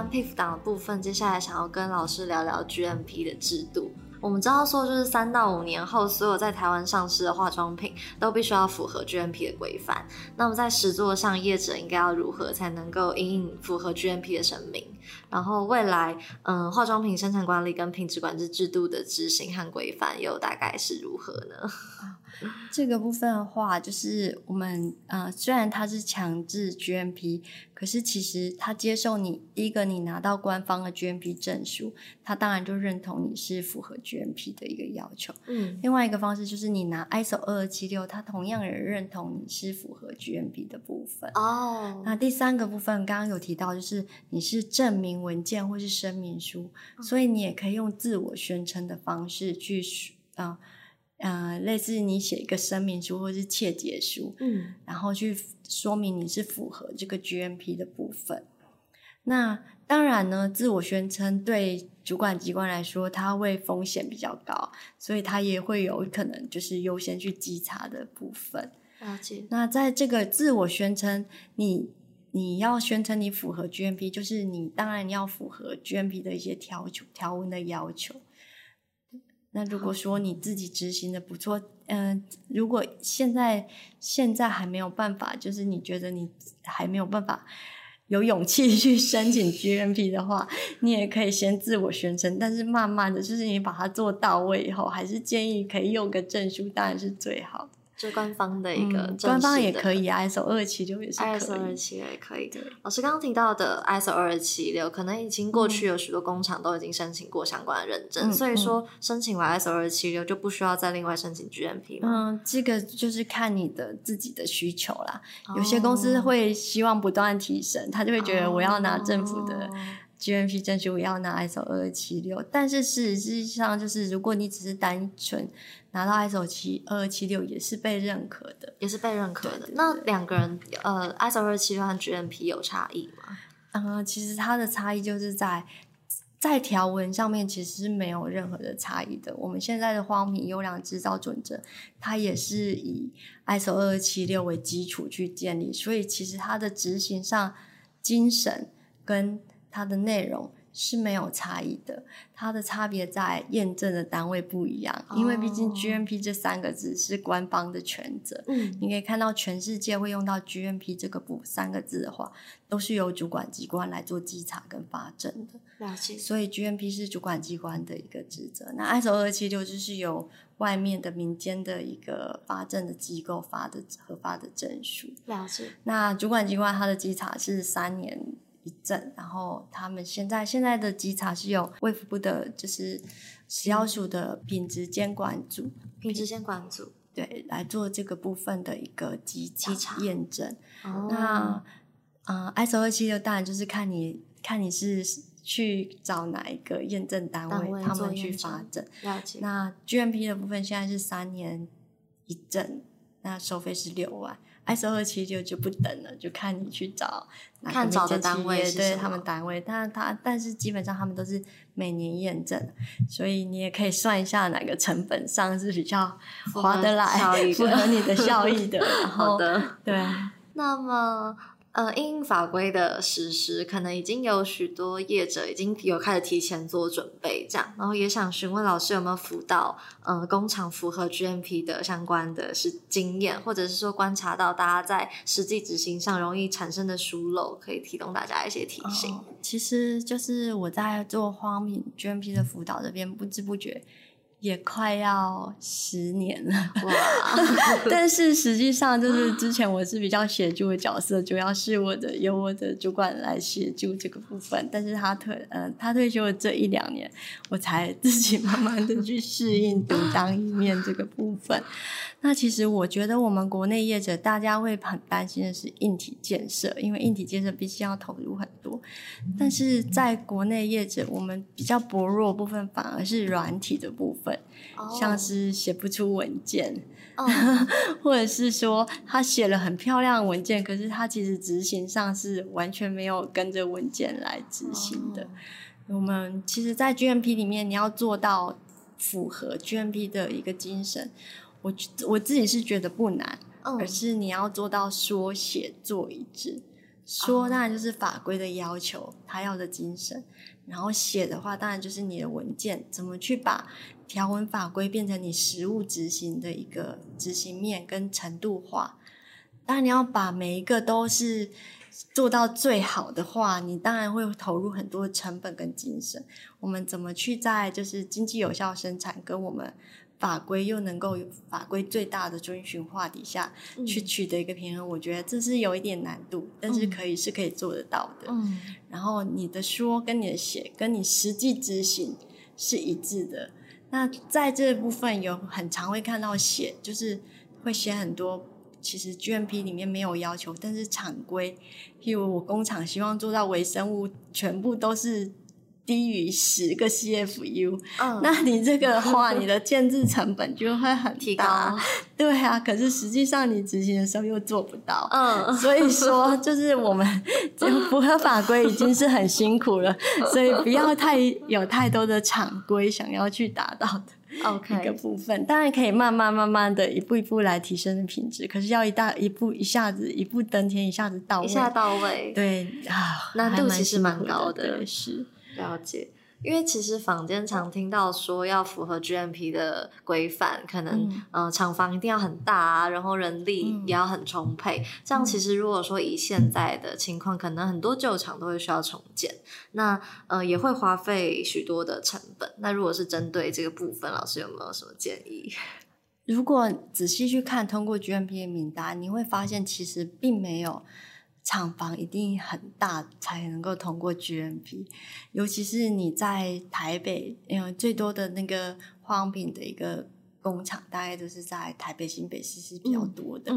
聊完 PIF 档的部分，接下来想要跟老师聊聊 GMP 的制度。我们知道说，就是三到五年后，所有在台湾上市的化妆品都必须要符合 GMP 的规范。那么在实作上，业者应该要如何才能够应符合 GMP 的声明？然后未来，嗯，化妆品生产管理跟品质管制制度的执行和规范又大概是如何呢？这个部分的话，就是我们呃，虽然它是强制 GMP，可是其实它接受你第一个，你拿到官方的 GMP 证书，它当然就认同你是符合 GMP 的一个要求。嗯，另外一个方式就是你拿 ISO 二二七六，它同样也认同你是符合 GMP 的部分。哦，那第三个部分刚刚有提到，就是你是证明文件或是声明书，所以你也可以用自我宣称的方式去啊。呃，类似你写一个声明书或是切结书，嗯，然后去说明你是符合这个 GMP 的部分。那当然呢，自我宣称对主管机关来说，它会风险比较高，所以它也会有可能就是优先去稽查的部分。了解。那在这个自我宣称，你你要宣称你符合 GMP，就是你当然要符合 GMP 的一些条求条文的要求。那如果说你自己执行的不错，嗯，如果现在现在还没有办法，就是你觉得你还没有办法有勇气 去申请 GMP 的话，你也可以先自我宣称，但是慢慢的就是你把它做到位以后，还是建议可以用个证书，当然是最好的。是官方的一个，官方也可以，ISO 二七六也是，ISO 二七六也可以。老师刚刚提到的 ISO 二七六，可能已经过去有许多工厂都已经申请过相关的认证，所以说申请完 ISO 二七六就不需要再另外申请 GMP 吗？嗯，这个就是看你的自己的需求啦。有些公司会希望不断提升，他就会觉得我要拿政府的 GMP 证书，我要拿 ISO 二七六。但是事实上，就是如果你只是单纯拿到 ISO 七二七六也是被认可的，也是被认可的。那两个人，呃，ISO 二七六和 GMP 有差异吗？嗯，其实它的差异就是在在条文上面其实是没有任何的差异的。我们现在的荒品优良制造准则，它也是以 ISO 二七六为基础去建立，所以其实它的执行上精神跟它的内容。是没有差异的，它的差别在验证的单位不一样，因为毕竟 GMP 这三个字是官方的权责。嗯，你可以看到全世界会用到 GMP 这个部三个字的话，都是由主管机关来做稽查跟发证的。了解。所以 GMP 是主管机关的一个职责，那 ISO 二七六就是由外面的民间的一个发证的机构发的核发的证书。了解。那主管机关它的稽查是三年。一阵，然后他们现在现在的稽查是有卫福部的，就是食药署的品质监管组，品质监管组对来做这个部分的一个稽稽查验证。那呃，ISO 二七六当然就是看你看你是去找哪一个验证单位，他们去发证。了解。那 GMP 的部分现在是三年一证，那收费是六万。ISO 二七六就不等了，就看你去找看找的单位，对他们单位，但他但是基本上他们都是每年验证，所以你也可以算一下哪个成本上是比较划得来、符合你的效益的。好的，对，那么。呃，因法规的实施，可能已经有许多业者已经有开始提前做准备，这样，然后也想询问老师有没有辅导呃工厂符合 GMP 的相关的是经验，或者是说观察到大家在实际执行上容易产生的疏漏，可以提供大家一些提醒。其实就是我在做荒米 GMP 的辅导这边，不知不觉。也快要十年了，哇！但是实际上，就是之前我是比较协助的角色，主要是我的由我的主管来协助这个部分。但是他退，呃，他退休的这一两年，我才自己慢慢的去适应独当一面这个部分。那其实我觉得，我们国内业者大家会很担心的是硬体建设，因为硬体建设毕竟要投入很多。但是在国内业者，我们比较薄弱部分反而是软体的部分，像是写不出文件，或者是说他写了很漂亮的文件，可是他其实执行上是完全没有跟着文件来执行的。我们其实，在 GMP 里面，你要做到符合 GMP 的一个精神。我我自己是觉得不难，而是你要做到说写做一致。说当然就是法规的要求，他要的精神。然后写的话，当然就是你的文件怎么去把条文法规变成你实物执行的一个执行面跟程度化。当然你要把每一个都是做到最好的话，你当然会投入很多成本跟精神。我们怎么去在就是经济有效生产跟我们。法规又能够有法规最大的遵循化底下去取得一个平衡，我觉得这是有一点难度，但是可以是可以做得到的。嗯，然后你的说跟你的写跟你实际执行是一致的。那在这部分有很常会看到写，就是会写很多，其实 GMP 里面没有要求，但是厂规，譬如我工厂希望做到微生物全部都是。低于十个 CFU，嗯，那你这个话，你的建制成本就会很提高。对啊，可是实际上你执行的时候又做不到，嗯，所以说就是我们符合法规已经是很辛苦了，所以不要太有太多的常规想要去达到的 OK 一个部分，当然可以慢慢慢慢的一步一步来提升品质，可是要一大一步一下子一步登天，一下子到位，一下到位，对啊，难度其实蛮高的，是。了解，因为其实坊间常听到说要符合 GMP 的规范，可能呃厂房一定要很大啊，然后人力也要很充沛。这样其实如果说以现在的情况，可能很多旧厂都会需要重建，那呃也会花费许多的成本。那如果是针对这个部分，老师有没有什么建议？如果仔细去看通过 GMP 的名单，你会发现其实并没有。厂房一定很大才能够通过 GMP，尤其是你在台北，嗯最多的那个化妆品的一个。工厂大概都是在台北、新北市是比较多的。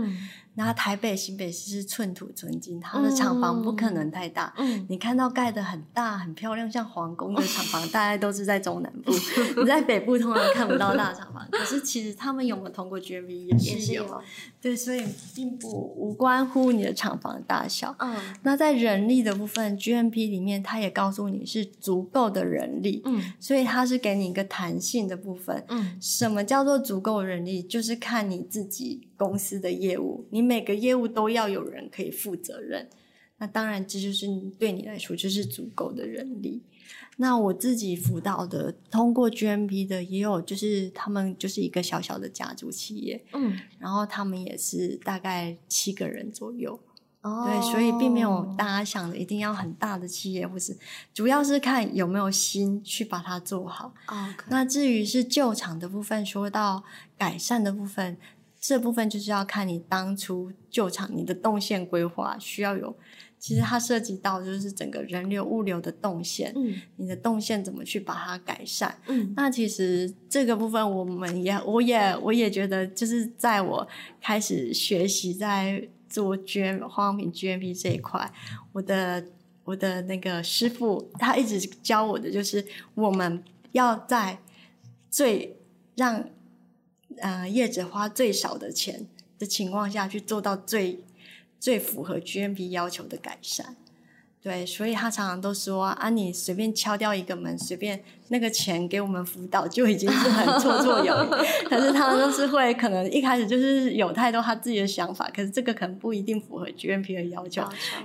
那台北、新北市是寸土寸金，它的厂房不可能太大。你看到盖的很大、很漂亮，像皇宫的厂房，大概都是在中南部。你在北部通常看不到大厂房。可是其实他们有没有通过 GMP 也是有。对，所以并不无关乎你的厂房大小。嗯。那在人力的部分，GMP 里面它也告诉你是足够的人力。嗯。所以它是给你一个弹性的部分。嗯。什么叫做？足够人力就是看你自己公司的业务，你每个业务都要有人可以负责任。那当然，这就是对你来说就是足够的人力。那我自己辅导的通过 GMP 的也有，就是他们就是一个小小的家族企业，嗯，然后他们也是大概七个人左右。对，所以并没有大家想的一定要很大的企业，或是主要是看有没有心去把它做好。那至于是旧厂的部分，说到改善的部分，这部分就是要看你当初旧厂你的动线规划需要有，其实它涉及到就是整个人流物流的动线，嗯，你的动线怎么去把它改善？嗯，那其实这个部分我们也，我也我也觉得，就是在我开始学习在。做 G M 化妆品 GMP 这一块，我的我的那个师傅他一直教我的就是，我们要在最让呃业者花最少的钱的情况下去做到最最符合 GMP 要求的改善。对，所以他常常都说啊，你随便敲掉一个门，随便。那个钱给我们辅导就已经是很 绰绰有余，可是他都是会可能一开始就是有太多他自己的想法，可是这个可能不一定符合 GMP 的要求，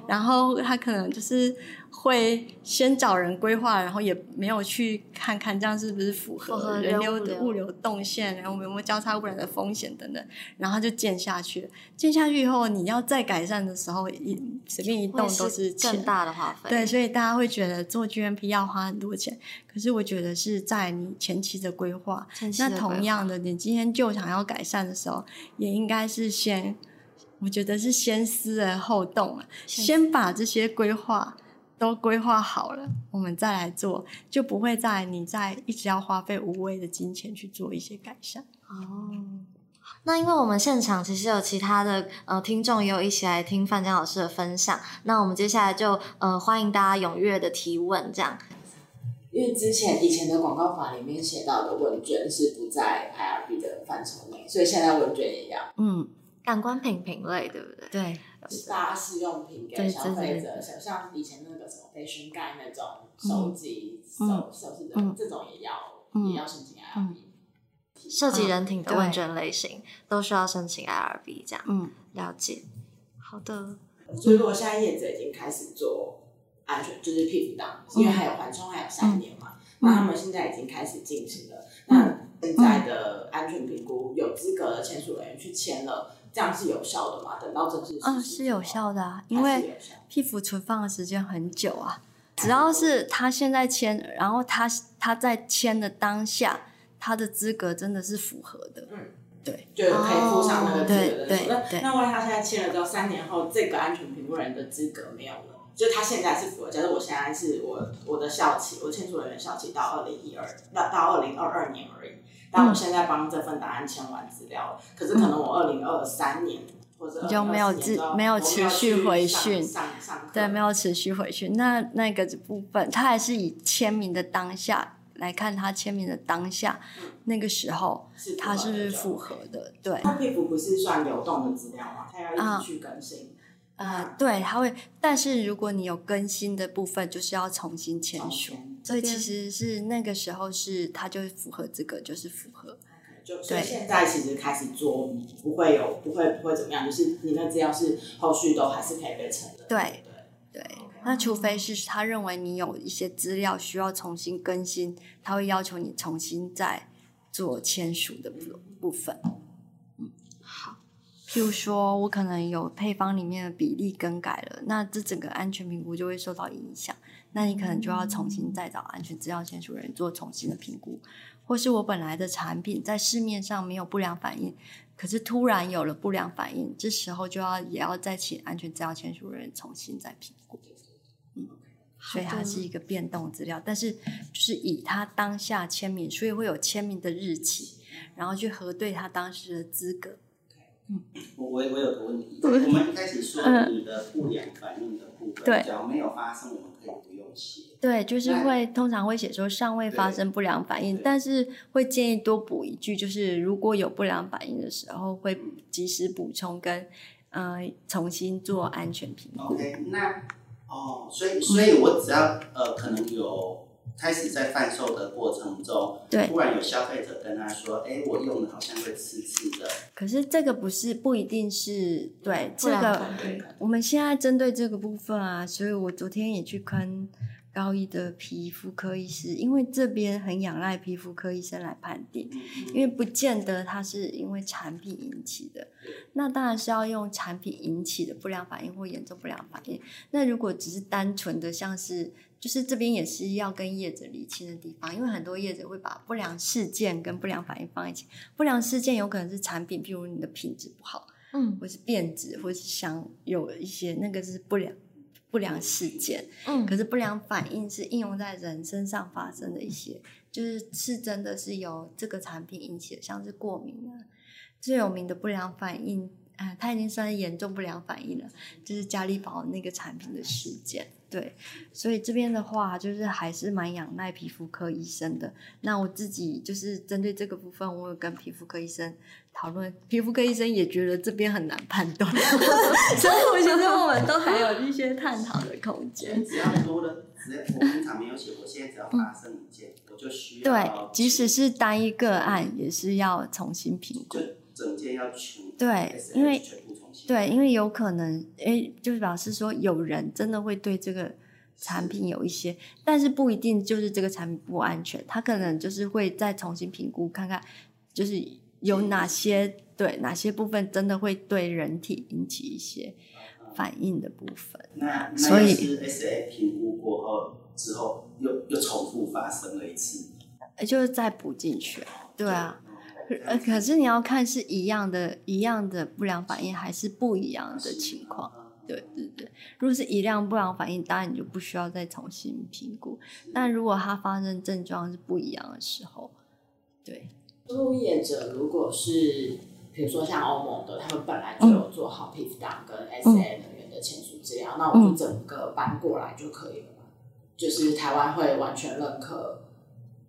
然后他可能就是会先找人规划，然后也没有去看看这样是不是符合人流的物流动线，然后有没有交叉污染的风险等等，然后就建下去了。建下去以后，你要再改善的时候，一随便一动都是更大的花费。对，所以大家会觉得做 GMP 要花很多钱。可是我觉得是在你前期的规划，那同样的，你今天就想要改善的时候，也应该是先，我觉得是先思而后动啊，先把这些规划都规划好了，我们再来做，就不会在你在一直要花费无谓的金钱去做一些改善。哦，那因为我们现场其实有其他的呃听众也有一起来听范江老师的分享，那我们接下来就呃欢迎大家踊跃的提问，这样。因为之前以前的广告法里面写到的问卷是不在 IRB 的范畴内，所以现在问卷也一样。嗯，感官品品类对不对？对，大家试用品给消费者，像像以前那个什么飞熊盖那种手机手手饰的这种也要也要申请 IRB。涉及人体的问卷类型都需要申请 IRB，这样。嗯，了解。好的。所以如果现在业者已经开始做安全，就是皮肤档，因为还有缓冲，还有三年嘛，那他们现在已经开始进行了。那现在的安全评估有资格的签署人员去签了，这样是有效的吗？等到正式嗯是有效的啊，因为皮肤存放的时间很久啊。只要是他现在签，然后他他在签的当下，他的资格真的是符合的。嗯，对，就可以附上那个资格的。那那万一他现在签了之后，三年后这个安全评估人的资格没有了，就他现在是符合。假设我现在是我我的校期，我签署人员校期到二零一二，到到二零二二年而已。但我现在帮这份答案签完资料，可是可能我二零二三年。你就没有自没有持续回讯，对，没有持续回讯。那那个部分，他还是以签名的当下来看，他签名的当下，那个时候他是不是符合的？对。那佩服不是算流动的资料吗？他要一直去更新。呃，对，他会。但是如果你有更新的部分，就是要重新签署。所以其实是那个时候是，他就符合这个，就是符合。所以现在其实开始做不会有不会不会怎么样，就是你那资料是后续都还是可以被承认。对对对，那除非是他认为你有一些资料需要重新更新，他会要求你重新再做签署的部部分。嗯，好。譬如说我可能有配方里面的比例更改了，那这整个安全评估就会受到影响，那你可能就要重新再找安全资料签署人做重新的评估。或是我本来的产品在市面上没有不良反应，可是突然有了不良反应，这时候就要也要再请安全资料签署人重新再评估。嗯，所以它是一个变动资料，但是就是以他当下签名，所以会有签名的日期，然后去核对他当时的资格。嗯，我我我有个问题，我们一开始说你的不良反应的部分，只要没有发生，写。对，就是会通常会写说尚未发生不良反应，但是会建议多补一句，就是如果有不良反应的时候，会及时补充跟呃重新做安全评估。OK，那哦，所以所以我只要呃可能有开始在贩售的过程中，对，突然有消费者跟他说，哎，我用的好像会刺刺的。可是这个不是不一定是对这个，我们现在针对这个部分啊，所以我昨天也去跟。高一的皮肤科医师，因为这边很仰赖皮肤科医生来判定，因为不见得它是因为产品引起的，那当然是要用产品引起的不良反应或严重不良反应。那如果只是单纯的像是，就是这边也是要跟业者理清的地方，因为很多业者会把不良事件跟不良反应放一起。不良事件有可能是产品，譬如你的品质不好，嗯，或是变质，或是想有一些那个是不良。不良事件，嗯，可是不良反应是应用在人身上发生的一些，就是是真的是由这个产品引起的，像是过敏啊，最有名的不良反应，啊，它已经算是严重不良反应了，就是嘉利宝那个产品的事件。对，所以这边的话，就是还是蛮仰赖皮肤科医生的。那我自己就是针对这个部分，我有跟皮肤科医生讨论，皮肤科医生也觉得这边很难判断，所以我觉得我们都还有一些探讨的空间。只要多的，我平常没有写，我现在只要发生一件，我就需要。对，即使是单一个案，也是要重新评估。整件要全对，因为。对，因为有可能，哎，就是表示说有人真的会对这个产品有一些，但是不一定就是这个产品不安全，他可能就是会再重新评估，看看就是有哪些对哪些部分真的会对人体引起一些反应的部分。那所以是 S A 评估过后之后又又重复发生了一次，就是再补进去，对啊。呃，可是你要看是一样的，一样的不良反应还是不一样的情况，对对对。如果是一样不良反应，当然你就不需要再重新评估。但如果它发生症状是不一样的时候，对。入业者如果是，比如说像欧盟的，他们本来就有做好 PIF 档跟 SA 人员的签署资料，那我就整个搬过来就可以了嘛？就是台湾会完全认可。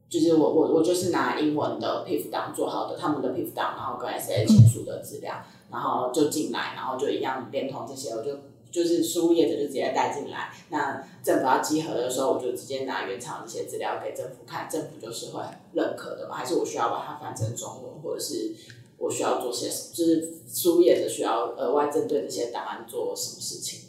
就是我我我就是拿英文的 PIF 档做好的，他们的 PIF 档，然后跟 SA 签署的资料，然后就进来，然后就一样连同这些，我就就是输入业者就直接带进来。那政府要集合的时候，我就直接拿原厂这些资料给政府看，政府就是会认可的嘛？还是我需要把它翻成中文，或者是我需要做些，就是输入业者需要额外针对这些档案做什么事情吗？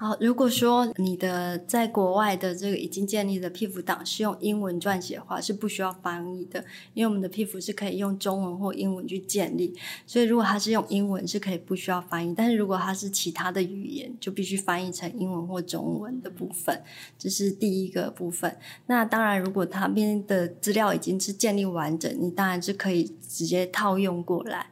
好，如果说你的在国外的这个已经建立的 PIF 档是用英文撰写的话，是不需要翻译的，因为我们的 PIF 是可以用中文或英文去建立，所以如果它是用英文是可以不需要翻译，但是如果它是其他的语言，就必须翻译成英文或中文的部分，这是第一个部分。那当然，如果它边的资料已经是建立完整，你当然是可以直接套用过来。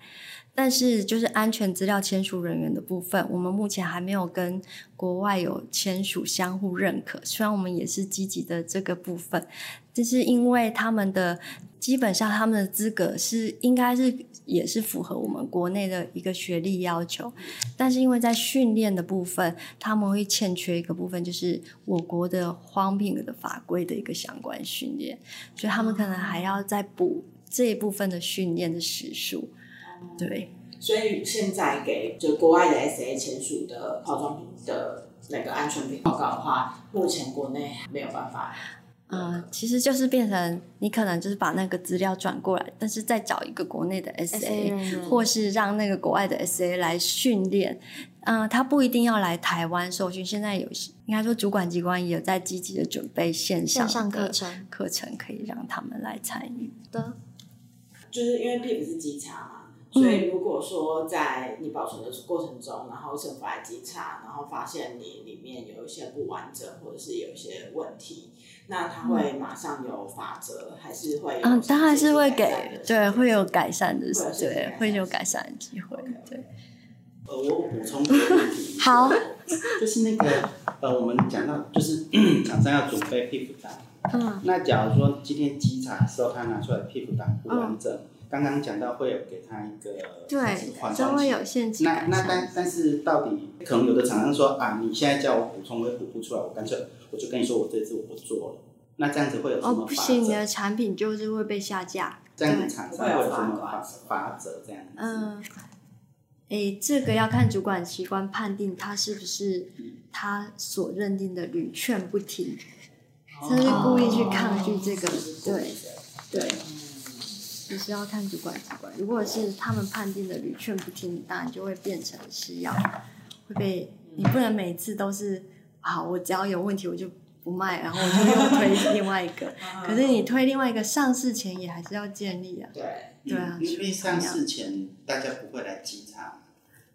但是，就是安全资料签署人员的部分，我们目前还没有跟国外有签署相互认可。虽然我们也是积极的这个部分，就是因为他们的基本上他们的资格是应该是也是符合我们国内的一个学历要求，但是因为在训练的部分，他们会欠缺一个部分，就是我国的荒病的法规的一个相关训练，所以他们可能还要再补这一部分的训练的时数。对，所以现在给就国外的 SA 签署的化妆品的那个安全品报告的话，目前国内没有办法。嗯，其实就是变成你可能就是把那个资料转过来，但是再找一个国内的 SA，或是让那个国外的 SA 来训练。嗯，他不一定要来台湾受训，现在有应该说主管机关也有在积极的准备线上课程，课程可以让他们来参与的。就是因为 PIP 是稽查嘛。所以，如果说在你保存的过程中，然后政府来稽查，然后发现你里面有一些不完整，或者是有一些问题，那他会马上有法则，还是会？嗯，当然是会给，对，会有改善的，对，会有改善的机会，对。呃，我补充一个问题，好，就是那个呃，我们讲到就是 厂商要准备屁股单，嗯，那假如说今天稽查的时候他拿出来屁股单不完整。刚刚讲到会有给他一个对，稍微有限制。那那但但是到底可能有的厂商说啊，你现在叫我补充，我也补不出来，我干脆我就跟你说，我这次我不做了。那这样子会有什么？哦，不行，你的产品就是会被下架。这样子厂商会有什么法法则？这样子。嗯，哎，这个要看主管机关判定他是不是他所认定的屡劝不听，他是故意去抗拒这个，对对。只是要看主管机关，如果是他们判定的屡劝不听，当然就会变成是要会被你不能每次都是好，我只要有问题我就不卖，然后我就又推 另外一个。可是你推另外一个上市前也还是要建立啊。对对啊，因为上市前大家不会来稽查，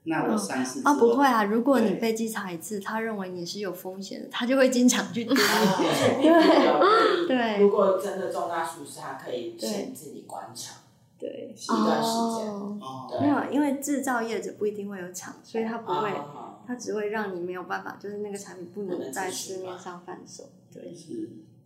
那我上市啊不会啊，如果你被稽查一次，他认为你是有风险的，他就会经常去 盯。对 对，如果真的重大疏失，他可以限制你关厂，对，一段时间。哦没有，因为制造业者不一定会有厂，所以他不会，他只会让你没有办法，就是那个产品不能在市面上贩售。对，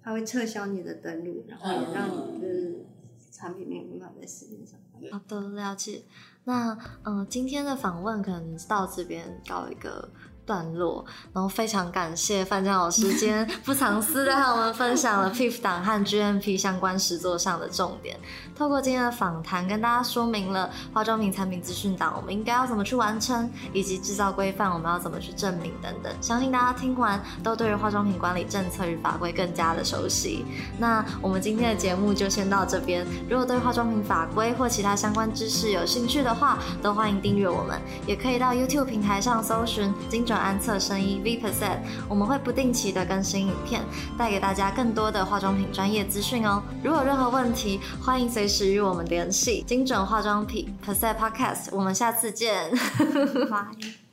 他会撤销你的登录，然后也让你就是产品没有办法在市面上。好的，了解。那嗯，今天的访问可能到这边告一个。段落，然后非常感谢范江老师今天不藏私的和我们分享了 PIF 档和 GMP 相关实作上的重点。透过今天的访谈，跟大家说明了化妆品产品资讯档我们应该要怎么去完成，以及制造规范我们要怎么去证明等等。相信大家听完都对于化妆品管理政策与法规更加的熟悉。那我们今天的节目就先到这边。如果对化妆品法规或其他相关知识有兴趣的话，都欢迎订阅我们，也可以到 YouTube 平台上搜寻精准安测声音 V percent，我们会不定期的更新影片，带给大家更多的化妆品专业资讯哦。如果有任何问题，欢迎随时与我们联系。精准化妆品 percent podcast，我们下次见，拜。